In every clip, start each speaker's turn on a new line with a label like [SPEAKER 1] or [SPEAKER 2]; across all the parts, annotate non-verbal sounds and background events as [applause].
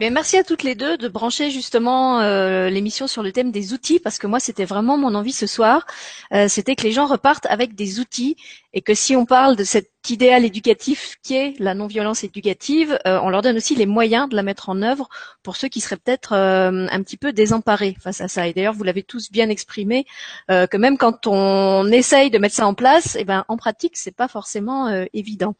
[SPEAKER 1] bien, merci à toutes les deux de brancher justement euh, l'émission sur le thème des outils parce que moi c'était vraiment mon envie ce soir, euh, c'était que les gens repartent avec des outils et que si on parle de cet idéal éducatif qui est la non-violence éducative, euh, on leur donne aussi les moyens de la mettre en œuvre pour ceux qui seraient peut-être euh, un petit peu désemparés face à ça. Et d'ailleurs, vous l'avez tous bien exprimé euh, que même quand on essaye de mettre ça en place, eh ben en pratique, c'est pas forcément évident.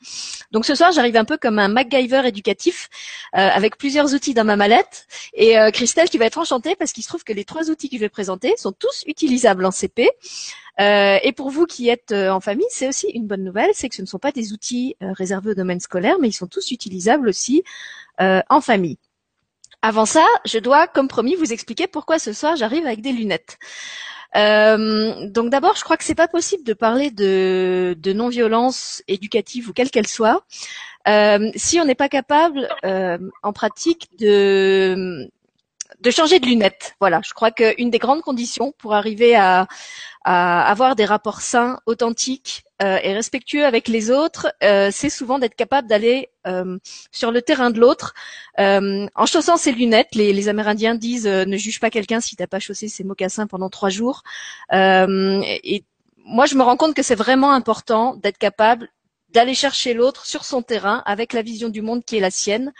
[SPEAKER 1] Donc ce soir, j'arrive un peu comme un MacGyver éducatif avec plusieurs outils dans ma mallette et Christelle qui va être enchantée parce qu'il se trouve que les trois outils que je vais présenter sont tous utilisables en CP. Euh, et pour vous qui êtes euh, en famille, c'est aussi une bonne nouvelle, c'est que ce ne sont pas des outils euh, réservés au domaine scolaire, mais ils sont tous utilisables aussi en famille. Avant ça, je dois, comme promis, vous expliquer pourquoi ce soir j'arrive avec des lunettes. donc d'abord, je crois que c'est pas possible de parler de, de non-violence éducative ou quelle qu'elle soit si on n'est pas capable en pratique de de changer de lunettes. Voilà, je crois qu'une des grandes conditions pour arriver à, avoir des rapports sains, authentiques euh, et respectueux avec les autres, euh, c'est souvent d'être capable d'aller euh, sur le terrain de l'autre en chaussant ses lunettes. Les, les Amérindiens disent ne juge pas quelqu'un si t'as pas chaussé ses mocassins pendant trois jours. et moi, je me rends compte que c'est vraiment important d'être capable d'aller chercher l'autre sur son terrain avec la vision du monde qui est la sienne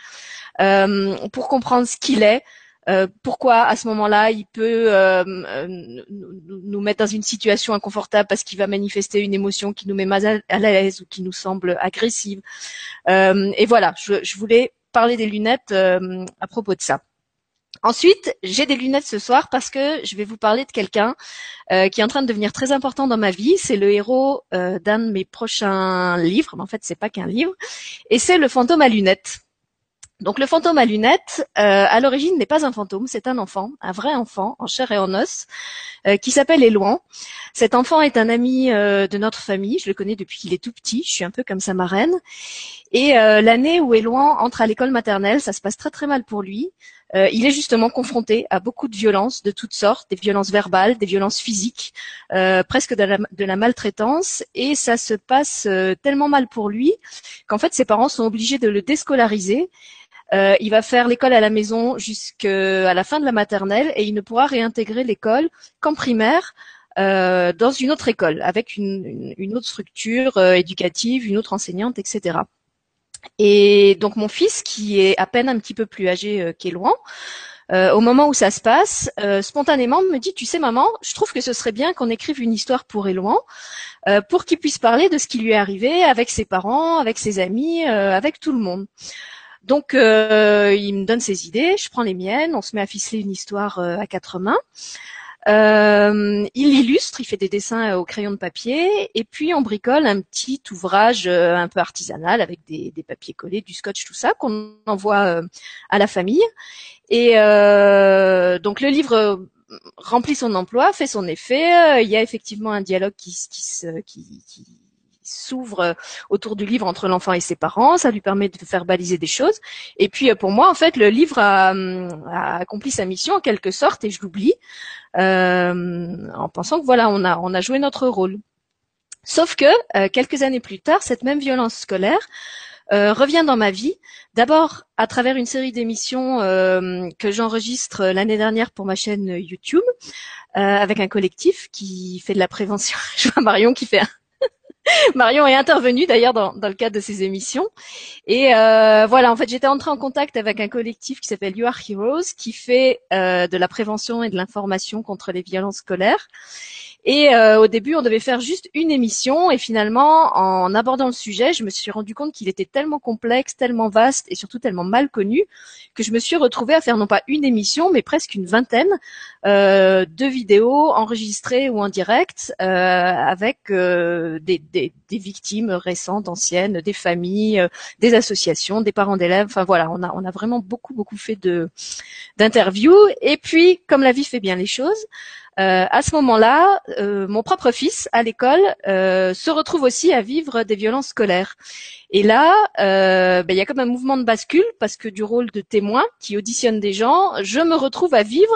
[SPEAKER 1] pour comprendre ce qu'il est, euh, pourquoi à ce moment-là il peut euh, euh, nous mettre dans une situation inconfortable parce qu'il va manifester une émotion qui nous met mal à l'aise ou qui nous semble agressive? et voilà, je, voulais parler des lunettes à propos de ça. Ensuite, j'ai des lunettes ce soir parce que je vais vous parler de quelqu'un qui est en train de devenir très important dans ma vie. C'est le héros d'un de mes prochains livres, mais en fait c'est pas qu'un livre, et c'est le fantôme à lunettes. Donc le fantôme à lunettes, euh, à l'origine n'est pas un fantôme, c'est un enfant, un vrai enfant, en chair et en os, euh, qui s'appelle Éloin. Cet enfant est un ami euh, de notre famille, je le connais depuis qu'il est tout petit, je suis un peu comme sa marraine. Et l'année où Éloin entre à l'école maternelle, ça se passe très très mal pour lui. il est justement confronté à beaucoup de violences de toutes sortes, des violences verbales, des violences physiques, presque de la, de la, maltraitance, et ça se passe tellement mal pour lui qu'en fait ses parents sont obligés de le déscolariser euh, il va faire l'école à la maison jusqu'à la fin de la maternelle et il ne pourra réintégrer l'école qu'en primaire euh, dans une autre école avec une, autre structure euh, éducative, une autre enseignante, etc. Et donc mon fils, qui est à peine un petit peu plus âgé qu'Éloin, au moment où ça se passe, spontanément me dit, tu sais maman, je trouve que ce serait bien qu'on écrive une histoire pour Éloin, pour qu'il puisse parler de ce qui lui est arrivé avec ses parents, avec ses amis, avec tout le monde. Donc, euh, il me donne ses idées, je prends les miennes, on se met à ficeler une histoire euh, à quatre mains. Euh, il illustre, il fait des dessins au crayon de papier, et puis on bricole un petit ouvrage un peu artisanal avec des, papiers collés, du scotch, tout ça, qu'on envoie à la famille. Et donc le livre remplit son emploi, fait son effet. il y a effectivement un dialogue qui, qui, qui s'ouvre euh, autour du livre entre l'enfant et ses parents. Ça lui permet de faire baliser des choses. Et puis euh, pour moi, en fait, le livre a, accompli sa mission en quelque sorte et je l'oublie euh, en pensant que voilà, on a on a joué notre rôle. Sauf que quelques années plus tard, cette même violence scolaire revient dans ma vie. D'abord à travers une série d'émissions que j'enregistre l'année dernière pour ma chaîne YouTube, avec un collectif qui fait de la prévention. [laughs] Je vois Marion qui fait un, [laughs] Marion est intervenue d'ailleurs dans, le cadre de ces émissions. Et euh, voilà, en fait, j'étais entrée en contact avec un collectif qui s'appelle You Are Heroes, qui fait euh, de la prévention et de l'information contre les violences scolaires. Et euh, au début, on devait faire juste une émission. Et finalement, en abordant le sujet, je me suis rendu compte qu'il était tellement complexe, tellement vaste et surtout tellement mal connu que je me suis retrouvée à faire non pas une émission, mais presque une vingtaine euh, de vidéos enregistrées ou en direct euh, avec euh, des, des, des, victimes récentes, anciennes, des familles, euh, des associations, des parents d'élèves. Enfin voilà, on a, on a vraiment beaucoup, beaucoup fait de d'interviews. Et puis, comme la vie fait bien les choses, euh, à ce moment-là, euh, mon propre fils à l'école euh, se retrouve aussi à vivre des violences scolaires. Et là, ben, il y a comme un mouvement de bascule parce que du rôle de témoin qui auditionne des gens, je me retrouve à vivre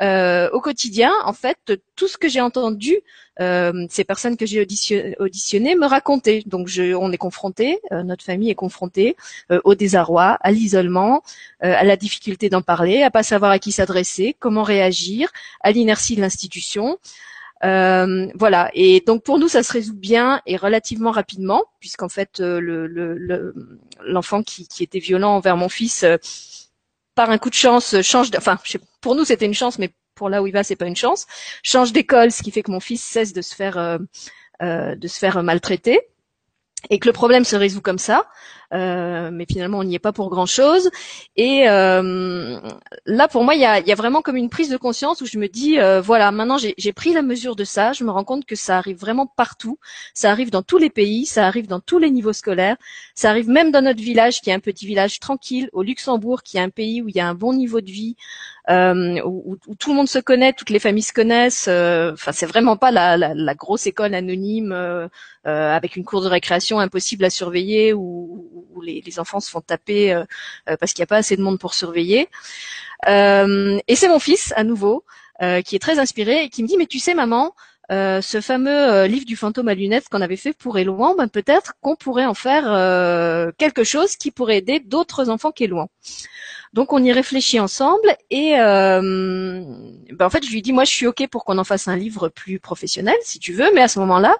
[SPEAKER 1] euh, au quotidien, en fait, tout ce que j'ai entendu, euh, ces personnes que j'ai auditionnées me racontaient. Donc, je, on est confronté, euh, notre famille est confrontée au désarroi, à l'isolement, à la difficulté d'en parler, à pas savoir à qui s'adresser, comment réagir, à l'inertie de l'institution. Euh, voilà. Et donc pour nous, ça se résout bien et relativement rapidement, puisqu'en fait, le, l'enfant qui, qui, était violent envers mon fils, par un coup de chance, change. De, enfin, pour nous, c'était une chance, mais pour là où il va, c'est pas une chance. Change d'école, ce qui fait que mon fils cesse de se faire euh, euh, de se faire maltraiter et que le problème se résout comme ça. Euh, mais finalement, on n'y est pas pour grand-chose. Et euh, là, pour moi, il y a, y a, vraiment comme une prise de conscience où je me dis, euh, voilà, maintenant j'ai pris la mesure de ça. Je me rends compte que ça arrive vraiment partout. Ça arrive dans tous les pays, ça arrive dans tous les niveaux scolaires. Ça arrive même dans notre village, qui est un petit village tranquille, au Luxembourg, qui est un pays où il y a un bon niveau de vie, euh, où, où, tout le monde se connaît, toutes les familles se connaissent. Euh, enfin, c'est vraiment pas la, la, la, grosse école anonyme euh, euh, avec une cour de récréation impossible à surveiller où, où les, enfants se font taper euh, parce qu'il n'y a pas assez de monde pour surveiller. et c'est mon fils à nouveau qui est très inspiré et qui me dit mais tu sais maman, euh, ce fameux euh, livre du fantôme à lunettes qu'on avait fait pour Éloin, ben peut-être qu'on pourrait en faire euh, quelque chose qui pourrait aider d'autres enfants qu'Éloin. Donc on y réfléchit ensemble et ben en fait je lui dis moi je suis ok pour qu'on en fasse un livre plus professionnel si tu veux, mais à ce moment-là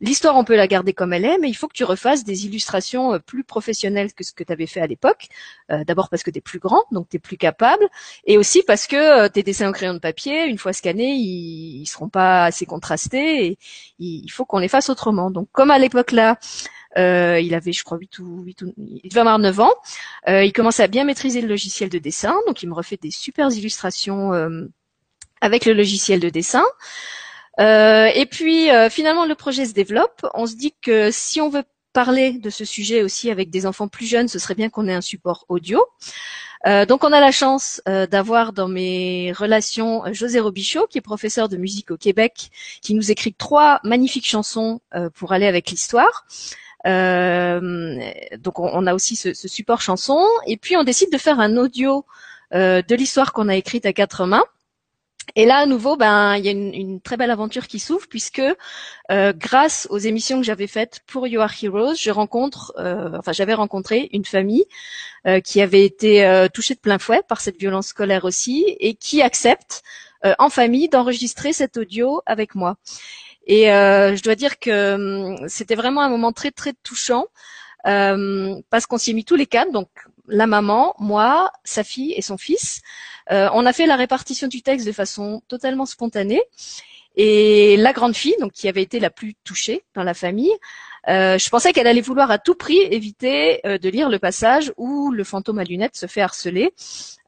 [SPEAKER 1] L'histoire, on peut la garder comme elle est, mais il faut que tu refasses des illustrations euh, plus professionnelles que ce que tu avais fait à l'époque. Euh, d'abord parce que tu es plus grand, donc tu es plus capable, et aussi parce que euh, tes dessins au crayon de papier, une fois scannés, ils, ils seront pas assez contrastés, et il faut qu'on les fasse autrement. Donc comme à l'époque là, euh, il avait, je crois, 8 ou 8 ou, il devait avoir 9 ans. Euh, il commençait à bien maîtriser le logiciel de dessin, donc il me refait des super illustrations euh, avec le logiciel de dessin. Euh, et puis euh, finalement le projet se développe. On se dit que si on veut parler de ce sujet aussi avec des enfants plus jeunes, ce serait bien qu'on ait un support audio. Euh, donc on a la chance euh, d'avoir dans mes relations José Robichaud, qui est professeur de musique au Québec, qui nous écrit trois magnifiques chansons euh, pour aller avec l'histoire. Donc on, a aussi ce, support chanson. Et puis on décide de faire un audio de l'histoire qu'on a écrite à quatre mains. Et là, à nouveau, ben, il y a une, très belle aventure qui s'ouvre puisque euh, grâce aux émissions que j'avais faites pour You Are Heroes, je rencontre, euh, enfin, j'avais rencontré une famille euh, qui avait été touchée de plein fouet par cette violence scolaire aussi et qui accepte en famille d'enregistrer cet audio avec moi. Et je dois dire que hum, c'était vraiment un moment très très touchant parce qu'on s'y est mis tous les quatre, donc la maman, moi, sa fille et son fils. Euh, on a fait la répartition du texte de façon totalement spontanée. Et la grande fille, donc qui avait été la plus touchée dans la famille, euh, je pensais qu'elle allait vouloir à tout prix éviter euh, de lire le passage où le fantôme à lunettes se fait harceler,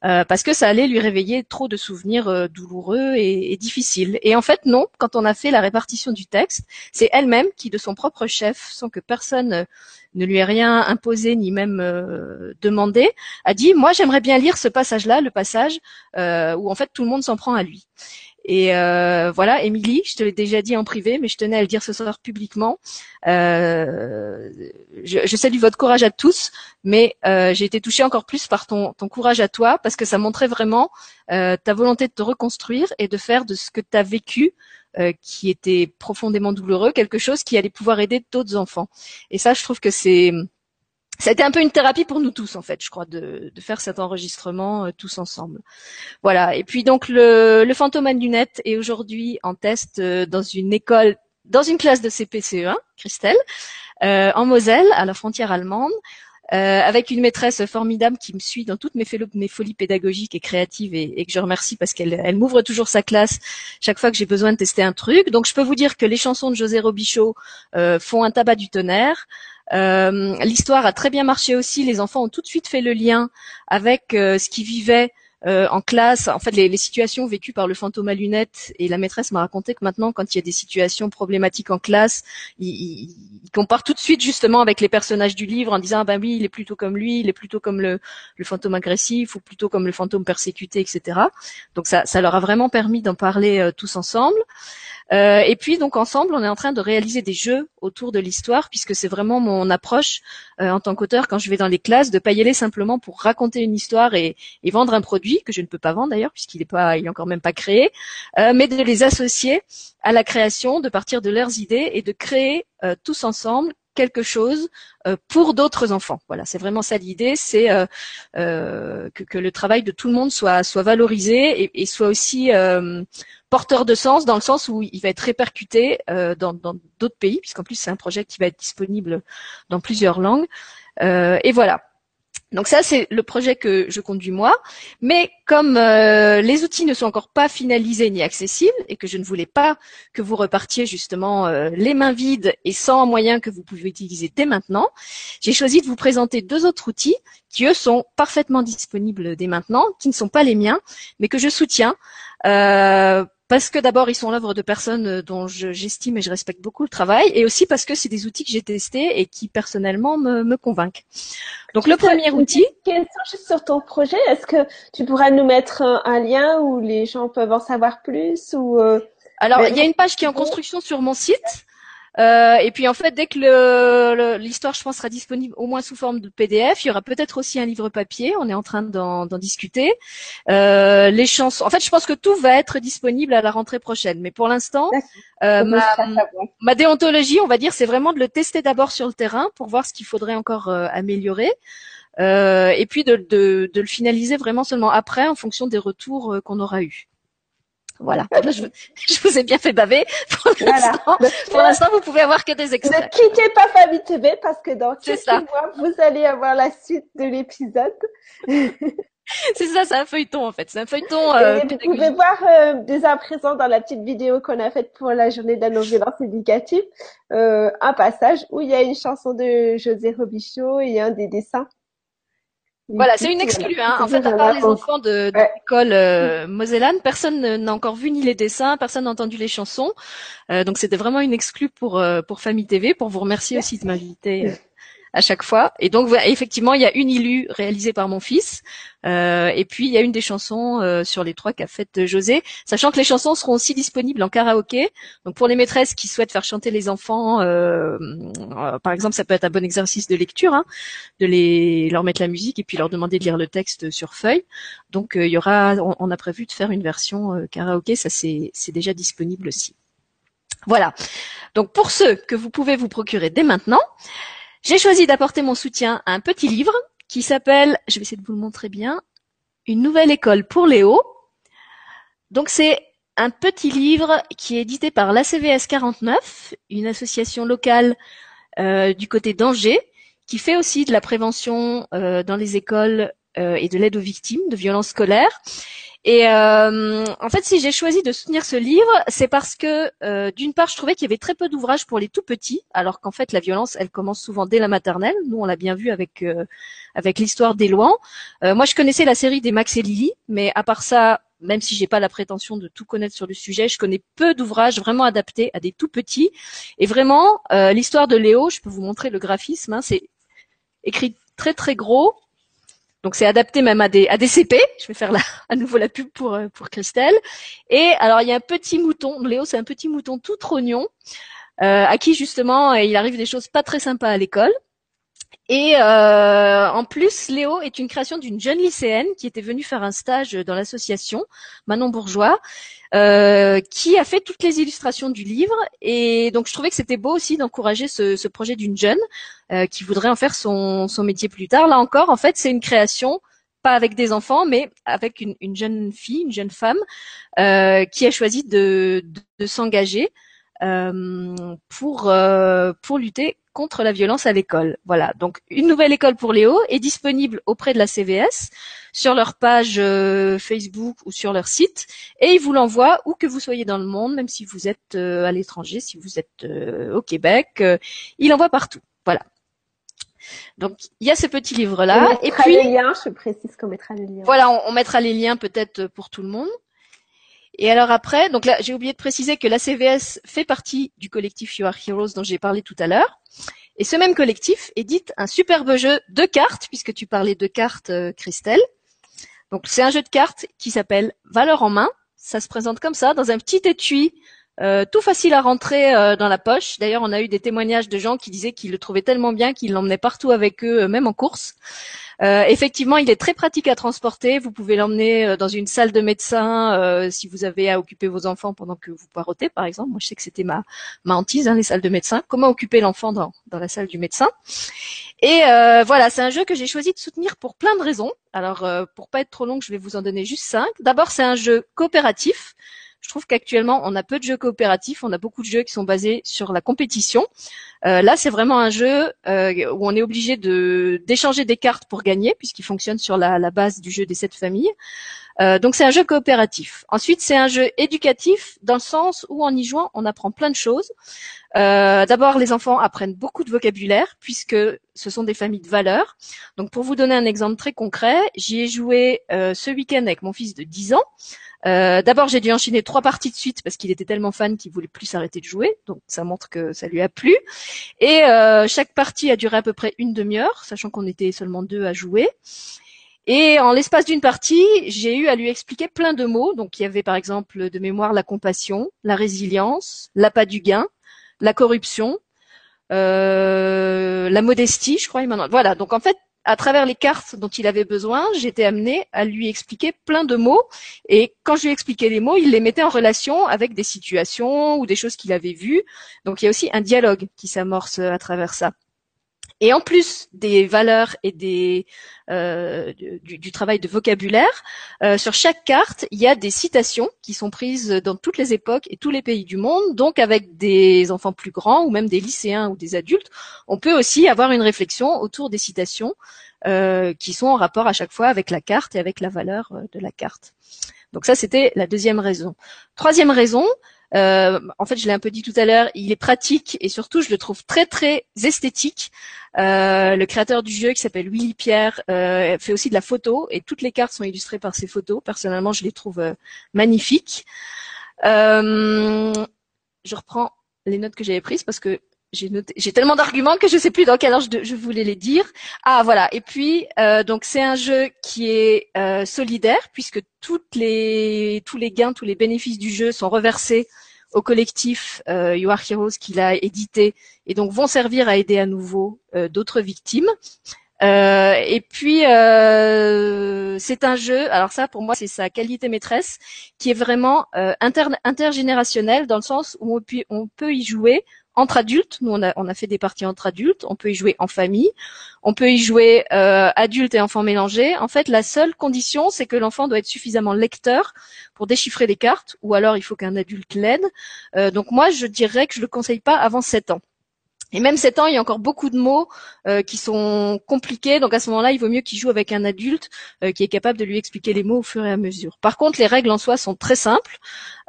[SPEAKER 1] parce que ça allait lui réveiller trop de souvenirs douloureux et, et, difficiles. Et en fait, non. Quand on a fait la répartition du texte, c'est elle-même qui, de son propre chef, sans que personne ne lui ait rien imposé ni même euh, demandé, a dit moi j'aimerais bien lire ce passage-là, le passage euh, où en fait tout le monde s'en prend à lui. Et euh, voilà, Émilie, je te l'ai déjà dit en privé, mais je tenais à le dire ce soir publiquement. Euh, je, je, salue votre courage à tous, mais euh, j'ai été touchée encore plus par ton, ton, courage à toi, parce que ça montrait vraiment euh, ta volonté de te reconstruire et de faire de ce que tu as vécu euh, qui était profondément douloureux, quelque chose qui allait pouvoir aider d'autres enfants. Et ça, je trouve que c'est ça a été un peu une thérapie pour nous tous en fait, je crois, de, faire cet enregistrement euh, tous ensemble. Voilà. Et puis donc le, fantôme à lunettes est aujourd'hui en test euh, dans une école, dans une classe de CPCE1, Christelle, en Moselle, à la frontière allemande. Euh, avec une maîtresse formidable qui me suit dans toutes mes, folies pédagogiques et créatives et, que je remercie parce qu'elle elle, m'ouvre toujours sa classe chaque fois que j'ai besoin de tester un truc. Donc je peux vous dire que les chansons de José Robichaud euh, font un tabac du tonnerre. Euh, L'histoire a très bien marché aussi. Les enfants ont tout de suite fait le lien avec euh, ce qu'ils vivaient euh, en classe, en fait, les, situations vécues par le fantôme à lunettes, et la maîtresse m'a raconté que maintenant, quand il y a des situations problématiques en classe, il, il, il, compare tout de suite justement avec les personnages du livre en disant, ah ben oui, il est plutôt comme lui, il est plutôt comme le, fantôme agressif, ou plutôt comme le fantôme persécuté, etc. Donc ça, ça leur a vraiment permis d'en parler tous ensemble. Euh, et puis donc ensemble, on est en train de réaliser des jeux autour de l'histoire, puisque c'est vraiment mon approche euh, en tant qu'auteur quand je vais dans les classes, de pas y aller simplement pour raconter une histoire et, vendre un produit que je ne peux pas vendre d'ailleurs puisqu'il est pas, il est encore même pas créé, euh, mais de les associer à la création, de partir de leurs idées et de créer tous ensemble quelque chose pour d'autres enfants. Voilà, c'est vraiment ça l'idée, c'est que, le travail de tout le monde soit valorisé et, soit aussi porteur de sens dans le sens où il va être répercuté euh, dans d'autres pays, puisqu'en plus c'est un projet qui va être disponible dans plusieurs langues. Euh, et voilà. Donc ça, c'est le projet que je conduis moi. Mais comme euh, les outils ne sont encore pas finalisés ni accessibles et que je ne voulais pas que vous repartiez justement les mains vides et sans moyens que vous pouvez utiliser dès maintenant, j'ai choisi de vous présenter deux autres outils qui, eux, sont parfaitement disponibles dès maintenant, qui ne sont pas les miens, mais que je soutiens parce que d'abord ils sont l'œuvre de personnes euh, dont j'estime et je respecte beaucoup le travail, et aussi parce que c'est des outils que j'ai testés et qui personnellement me, me convainquent. Donc le premier outil.
[SPEAKER 2] Juste sur ton projet, est-ce que tu pourrais nous mettre un, lien où les gens peuvent en savoir plus ou euh,
[SPEAKER 1] Alors il y a une page qui est en construction sur mon site. Euh, et puis en fait, dès que l'histoire, je pense, sera disponible au moins sous forme de PDF, il y aura peut-être aussi un livre papier. On est en train d'en discuter. Euh, les chansons. En fait, je pense que tout va être disponible à la rentrée prochaine. Mais pour l'instant, euh, ma, déontologie, on va dire, c'est vraiment de le tester d'abord sur le terrain pour voir ce qu'il faudrait encore améliorer. et puis de, de, le finaliser vraiment seulement après en fonction des retours qu'on aura eus. Voilà. [laughs] Je, je, vous ai bien fait baver. Pour l'instant, pour l'instant, vous pouvez avoir que des extraits.
[SPEAKER 2] Ne quittez pas Famille TV parce que dans quelques mois, vous allez avoir la suite de l'épisode. [laughs]
[SPEAKER 1] c'est ça, c'est un feuilleton en fait. C'est un feuilleton.
[SPEAKER 2] Euh, vous pouvez voir euh, dès à présent dans la petite vidéo qu'on a faite pour la journée de la non-violence éducative, euh, un passage où il y a une chanson de José Robichaud et un des dessins
[SPEAKER 1] voilà, c'est une exclue. Hein. En fait, à part les enfants de, l'école euh, mosellane, personne n'a encore vu ni les dessins, personne n'a entendu les chansons. Euh, donc c'était vraiment une exclue pour euh, pour Famille TV. Pour vous remercier aussi de m'inviter euh, à chaque fois. Et donc effectivement, il y a une illu réalisée par mon fils, euh, et puis il y a une des chansons euh, sur les trois qu'a faites José, sachant que les chansons seront aussi disponibles en karaoké. Donc pour les maîtresses qui souhaitent faire chanter les enfants, euh, par exemple, ça peut être un bon exercice de lecture, hein, de les leur mettre la musique et puis leur demander de lire le texte sur feuille. Donc il y aura, on, a prévu de faire une version karaoké, ça c'est déjà disponible aussi. Voilà. Donc pour ceux que vous pouvez vous procurer dès maintenant, j'ai choisi d'apporter mon soutien à un petit livre qui s'appelle, je vais essayer de vous le montrer bien, Une nouvelle école pour Léo. Donc c'est un petit livre qui est édité par l'ACVS 49, une association locale euh, du côté d'Angers, qui fait aussi de la prévention euh, dans les écoles euh, et de l'aide aux victimes de violences scolaires. Et euh, en fait, si j'ai choisi de soutenir ce livre, c'est parce que euh, d'une part, je trouvais qu'il y avait très peu d'ouvrages pour les tout petits, alors qu'en fait, la violence, elle commence souvent dès la maternelle. Nous, on l'a bien vu avec euh, avec l'histoire d'Éloan. moi, je connaissais la série des Max et Lily, mais à part ça, même si j'ai pas la prétention de tout connaître sur le sujet, je connais peu d'ouvrages vraiment adaptés à des tout petits. Et vraiment, l'histoire de Léo, je peux vous montrer le graphisme, hein, c'est écrit très très gros, donc c'est adapté même à des, à des CP. Je vais faire [laughs] à nouveau la pub pour, euh, pour Christelle. Et alors il y a un petit mouton, Léo c'est un petit mouton tout trognon, euh, à qui justement il arrive des choses pas très sympas à l'école. Et euh, en plus, Léo est une création d'une jeune lycéenne qui était venue faire un stage dans l'association Manon Bourgeois, euh, qui a fait toutes les illustrations du livre. Et donc, je trouvais que c'était beau aussi d'encourager ce, ce, projet d'une jeune euh, qui voudrait en faire son, son, métier plus tard. Là encore, en fait, c'est une création pas avec des enfants, mais avec une, une jeune fille, une jeune femme, euh, qui a choisi de, de, de s'engager euh, pour pour lutter contre la violence à l'école. Voilà. Donc une nouvelle école pour Léo est disponible auprès de la CVS sur leur page euh, Facebook ou sur leur site et ils vous l'envoient où que vous soyez dans le monde, même si vous êtes euh, à l'étranger, si vous êtes euh, au Québec, il l'envoie partout. Voilà. Donc il y a ce petit livre là
[SPEAKER 2] et puis les liens, je précise qu'on mettra les liens.
[SPEAKER 1] Voilà, on mettra les liens peut-être pour tout le monde. Et alors après, donc là, j'ai oublié de préciser que la CVS fait partie du collectif You Are Heroes dont j'ai parlé tout à l'heure. Et ce même collectif édite un superbe jeu de cartes, puisque tu parlais de cartes, euh, Christelle. Donc c'est un jeu de cartes qui s'appelle Valeur en main. Ça se présente comme ça, dans un petit étui euh, tout facile à rentrer euh, dans la poche. D'ailleurs, on a eu des témoignages de gens qui disaient qu'ils le trouvaient tellement bien qu'ils l'emmenaient partout avec eux, même en course. Euh, effectivement, il est très pratique à transporter. Vous pouvez l'emmener euh, dans une salle de médecin euh, si vous avez à occuper vos enfants pendant que vous poirotez, par exemple. Moi, je sais que c'était ma, ma hantise, hein, les salles de médecin. Comment occuper l'enfant dans, dans la salle du médecin? Et voilà, c'est un jeu que j'ai choisi de soutenir pour plein de raisons. Alors, pour pas être trop long, je vais vous en donner juste cinq. D'abord, c'est un jeu coopératif. Je trouve qu'actuellement, on a peu de jeux coopératifs, on a beaucoup de jeux qui sont basés sur la compétition. Euh, là, c'est vraiment un jeu euh, où on est obligé d'échanger des cartes pour gagner, puisqu'il fonctionne sur la, base du jeu des sept familles. Euh, donc c'est un jeu coopératif. Ensuite, c'est un jeu éducatif dans le sens où en y jouant, on apprend plein de choses. D'abord, les enfants apprennent beaucoup de vocabulaire puisque ce sont des familles de valeurs. Donc pour vous donner un exemple très concret, j'y ai joué euh, ce week-end avec mon fils de 10 ans. Euh, D'abord, j'ai dû enchaîner trois parties de suite parce qu'il était tellement fan qu'il voulait plus s'arrêter de jouer. Donc, ça montre que ça lui a plu. Et euh, chaque partie a duré à peu près une demi-heure, sachant qu'on était seulement deux à jouer. Et en l'espace d'une partie, j'ai eu à lui expliquer plein de mots. Donc, il y avait par exemple de mémoire la compassion, la résilience, l'appât du gain, la corruption, la modestie, je crois. Voilà. Donc, en fait, à travers les cartes dont il avait besoin, j'étais amenée à lui expliquer plein de mots. Et quand je lui expliquais les mots, il les mettait en relation avec des situations ou des choses qu'il avait vues. Donc il y a aussi un dialogue qui s'amorce à travers ça. Et en plus des valeurs et des, euh, du, travail de vocabulaire, euh, sur chaque carte, il y a des citations qui sont prises dans toutes les époques et tous les pays du monde. Donc avec des enfants plus grands ou même des lycéens ou des adultes, on peut aussi avoir une réflexion autour des citations euh, qui sont en rapport à chaque fois avec la carte et avec la valeur de la carte. Donc ça, c'était la deuxième raison. Troisième raison, euh, en fait, je l'ai un peu dit tout à l'heure, il est pratique et surtout, je le trouve très très esthétique. Euh, le créateur du jeu, qui s'appelle Willy Pierre, euh, fait aussi de la photo et toutes les cartes sont illustrées par ses photos. Personnellement, je les trouve euh, magnifiques. Euh, je reprends les notes que j'avais prises parce que j'ai tellement d'arguments que je sais plus dans quel ordre je, voulais les dire. Ah voilà. Et puis euh, donc c'est un jeu qui est euh, solidaire puisque toutes les tous les gains, tous les bénéfices du jeu sont reversés au collectif euh, You Are Heroes qu'il a édité et donc vont servir à aider à nouveau euh, d'autres victimes. Euh, et puis euh, c'est un jeu. Alors ça, pour moi, c'est sa qualité maîtresse, qui est vraiment euh, inter dans le sens où on peut y jouer entre adultes. Nous, on a, fait des parties entre adultes. On peut y jouer en famille. On peut y jouer euh, adultes et enfants mélangés. En fait, la seule condition, c'est que l'enfant doit être suffisamment lecteur pour déchiffrer les cartes, ou alors il faut qu'un adulte l'aide. Euh, donc moi, je dirais que je le conseille pas avant 7 ans. Et même 7 ans, il y a encore beaucoup de mots euh, qui sont compliqués. Donc à ce moment-là, il vaut mieux qu'il joue avec un adulte euh, qui est capable de lui expliquer les mots au fur et à mesure. Par contre, les règles en soi sont très simples.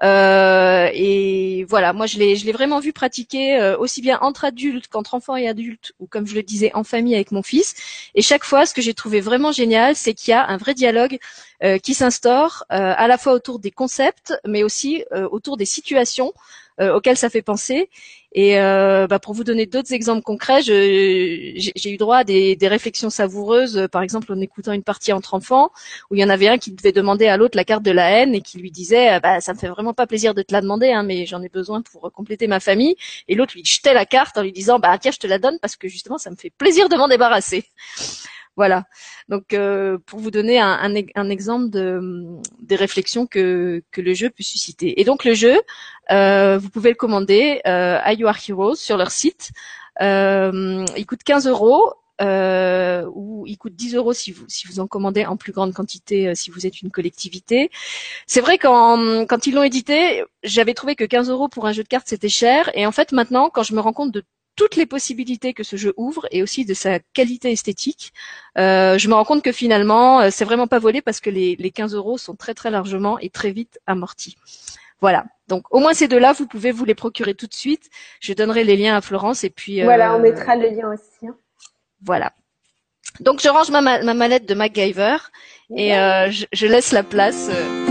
[SPEAKER 1] Euh, et voilà, moi je l'ai, je l'ai vraiment vu pratiquer aussi bien entre adultes qu'entre enfants et adultes, ou comme je le disais, en famille avec mon fils. Et chaque fois, ce que j'ai trouvé vraiment génial, c'est qu'il y a un vrai dialogue qui s'instaure à la fois autour des concepts, mais aussi autour des situations auxquelles ça fait penser. Et euh, bah, pour vous donner d'autres exemples concrets, j'ai eu droit à des, réflexions savoureuses, par exemple en écoutant une partie entre enfants, où il y en avait un qui devait demander à l'autre la carte de la haine et qui lui disait bah, ça me fait vraiment pas plaisir de te la demander, hein, mais j'en ai besoin pour compléter ma famille. Et l'autre lui jetait la carte en lui disant bah tiens je te la donne parce que justement ça me fait plaisir de m'en débarrasser. Voilà. Donc, euh, pour vous donner un, exemple de, des réflexions que, que le jeu peut susciter. Et donc, le jeu, euh, vous pouvez le commander euh, à You Heroes sur leur site. Euh, il coûte 15 euros. Ou il coûte 10 euros si vous si vous en commandez en plus grande quantité si vous êtes une collectivité. C'est vrai quand quand ils l'ont édité, j'avais trouvé que 15 euros pour un jeu de cartes c'était cher et en fait maintenant quand je me rends compte de toutes les possibilités que ce jeu ouvre et aussi de sa qualité esthétique, euh, je me rends compte que finalement, euh, c'est vraiment pas volé parce que les, les 15 euros sont très très largement et très vite amortis. Voilà. Donc au moins ces deux-là, vous pouvez vous les procurer tout de suite. Je donnerai les liens à Florence et puis.
[SPEAKER 2] Euh, voilà, on mettra le lien aussi. Hein.
[SPEAKER 1] Voilà. Donc je range ma, ma mallette de MacGyver et euh, je, je, laisse la place. Euh,